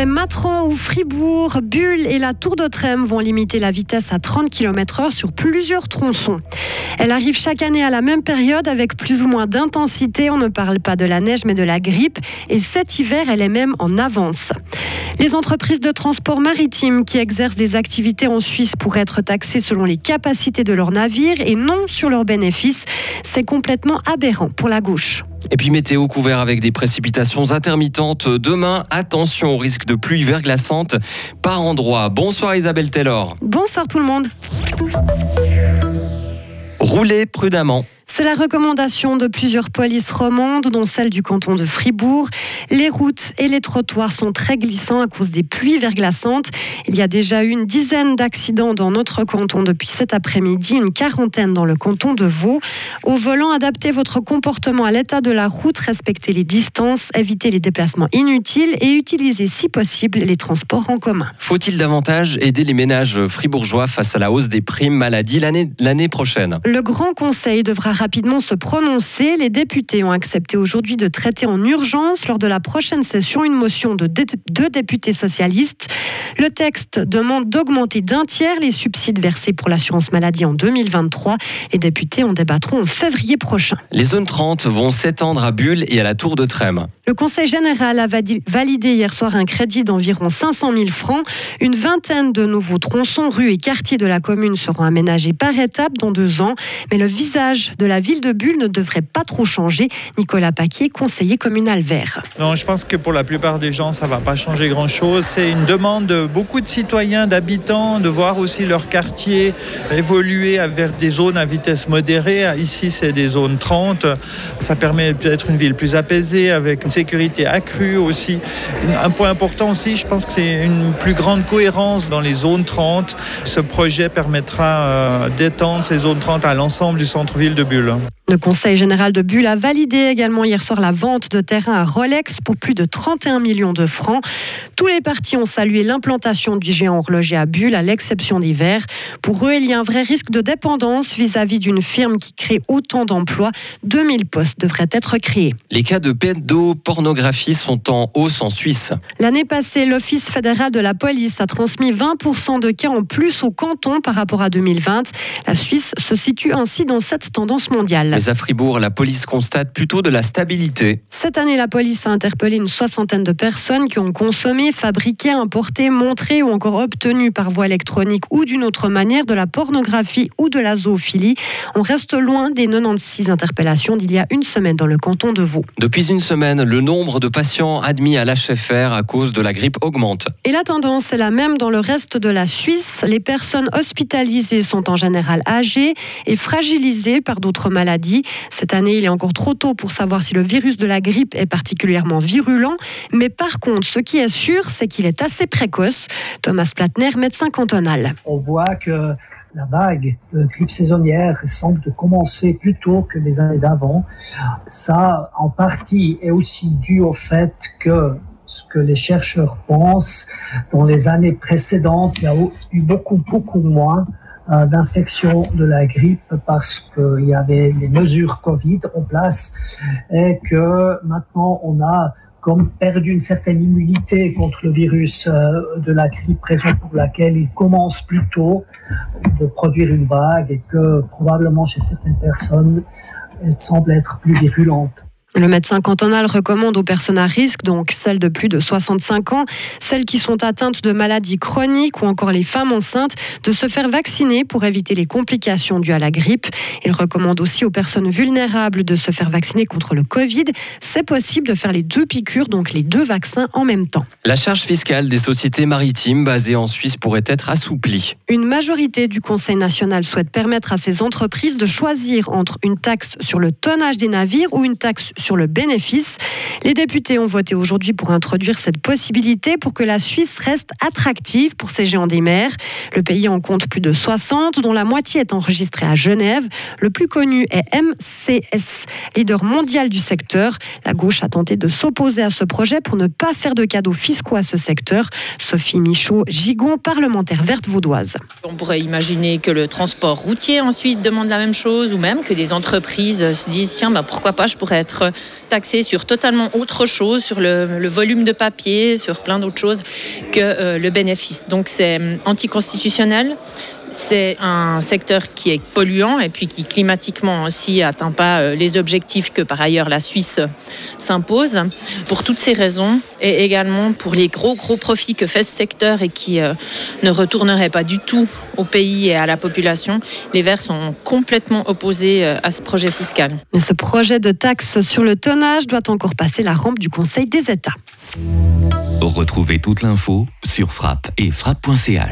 Après Matran ou Fribourg, Bulle et la Tour de Trême vont limiter la vitesse à 30 km/h sur plusieurs tronçons. Elle arrive chaque année à la même période avec plus ou moins d'intensité. On ne parle pas de la neige mais de la grippe. Et cet hiver, elle est même en avance. Les entreprises de transport maritime qui exercent des activités en Suisse pourraient être taxées selon les capacités de leurs navires et non sur leurs bénéfices. C'est complètement aberrant pour la gauche. Et puis météo couvert avec des précipitations intermittentes. Demain, attention au risque de pluie verglaçante par endroit. Bonsoir Isabelle Taylor. Bonsoir tout le monde. Roulez prudemment. C'est la recommandation de plusieurs polices romandes, dont celle du canton de Fribourg. Les routes et les trottoirs sont très glissants à cause des pluies verglaçantes. Il y a déjà eu une dizaine d'accidents dans notre canton depuis cet après-midi, une quarantaine dans le canton de Vaud. Au volant, adaptez votre comportement à l'état de la route, respectez les distances, évitez les déplacements inutiles et utilisez si possible les transports en commun. Faut-il davantage aider les ménages fribourgeois face à la hausse des primes maladie l'année prochaine? Le Grand Conseil devra rapidement se prononcer. Les députés ont accepté aujourd'hui de traiter en urgence lors de la prochaine session une motion de deux députés socialistes. Le texte demande d'augmenter d'un tiers les subsides versés pour l'assurance maladie en 2023. Les députés en débattront en février prochain. Les zones 30 vont s'étendre à Bulle et à la Tour de Trême. Le Conseil général a validé hier soir un crédit d'environ 500 000 francs. Une vingtaine de nouveaux tronçons, rues et quartiers de la commune seront aménagés par étapes dans deux ans. Mais le visage de la ville de Bulle ne devrait pas trop changer. Nicolas Paquier, conseiller communal vert. Non, je pense que pour la plupart des gens, ça ne va pas changer grand-chose. C'est une demande de beaucoup de citoyens, d'habitants, de voir aussi leur quartier évoluer vers des zones à vitesse modérée. Ici, c'est des zones 30. Ça permet d'être une ville plus apaisée avec sécurité accrue aussi. Un point important aussi, je pense que c'est une plus grande cohérence dans les zones 30. Ce projet permettra euh, d'étendre ces zones 30 à l'ensemble du centre-ville de Bulle. Le Conseil général de Bulle a validé également hier soir la vente de terrain à Rolex pour plus de 31 millions de francs. Tous les partis ont salué l'implantation du géant horloger à Bulle, à l'exception d'hiver. Pour eux, il y a un vrai risque de dépendance vis-à-vis d'une firme qui crée autant d'emplois. 2000 postes devraient être créés. Les cas de pédopornographie sont en hausse en Suisse. L'année passée, l'Office fédéral de la police a transmis 20% de cas en plus au canton par rapport à 2020. La Suisse se situe ainsi dans cette tendance mondiale. Mais à Fribourg, la police constate plutôt de la stabilité. Cette année, la police a interpellé une soixantaine de personnes qui ont consommé, fabriqué, importé, montré ou encore obtenu par voie électronique ou d'une autre manière de la pornographie ou de la zoophilie. On reste loin des 96 interpellations d'il y a une semaine dans le canton de Vaud. Depuis une semaine, le nombre de patients admis à l'HFR à cause de la grippe augmente. Et la tendance est la même dans le reste de la Suisse. Les personnes hospitalisées sont en général âgées et fragilisées par d'autres maladies cette année, il est encore trop tôt pour savoir si le virus de la grippe est particulièrement virulent. Mais par contre, ce qui est sûr, c'est qu'il est assez précoce. Thomas Platner, médecin cantonal. On voit que la vague de grippe saisonnière semble commencer plus tôt que les années d'avant. Ça, en partie, est aussi dû au fait que ce que les chercheurs pensent, dans les années précédentes, il y a eu beaucoup, beaucoup moins euh, d'infection de la grippe parce qu'il y avait les mesures Covid en place et que maintenant on a comme perdu une certaine immunité contre le virus euh, de la grippe, raison pour laquelle il commence plutôt de produire une vague et que probablement chez certaines personnes, elle semble être plus virulente. Le médecin cantonal recommande aux personnes à risque, donc celles de plus de 65 ans, celles qui sont atteintes de maladies chroniques ou encore les femmes enceintes, de se faire vacciner pour éviter les complications dues à la grippe. Il recommande aussi aux personnes vulnérables de se faire vacciner contre le Covid. C'est possible de faire les deux piqûres, donc les deux vaccins en même temps. La charge fiscale des sociétés maritimes basées en Suisse pourrait être assouplie. Une majorité du Conseil national souhaite permettre à ces entreprises de choisir entre une taxe sur le tonnage des navires ou une taxe sur le bénéfice. Les députés ont voté aujourd'hui pour introduire cette possibilité pour que la Suisse reste attractive pour ces géants des mers. Le pays en compte plus de 60, dont la moitié est enregistrée à Genève. Le plus connu est MCS, leader mondial du secteur. La gauche a tenté de s'opposer à ce projet pour ne pas faire de cadeaux fiscaux à ce secteur. Sophie Michaud, gigon, parlementaire verte vaudoise. On pourrait imaginer que le transport routier ensuite demande la même chose ou même que des entreprises se disent tiens, bah, pourquoi pas, je pourrais être taxé sur totalement autre chose, sur le, volume de papier, sur plein d'autres choses que euh, le bénéfice. Donc c'est euh, anticonstitutionnel. C'est un secteur qui est polluant et puis qui climatiquement aussi atteint pas euh, les objectifs que par ailleurs la Suisse s'impose. Pour toutes ces raisons et également pour les gros gros profits que fait ce secteur et qui ne retourneraient pas du tout au pays et à la population, les Verts sont complètement opposés à ce projet fiscal. ce projet de taxe sur le tonnage doit encore passer la rampe du Conseil des États. Retrouvez toute l'info sur frappe et frappe.ch.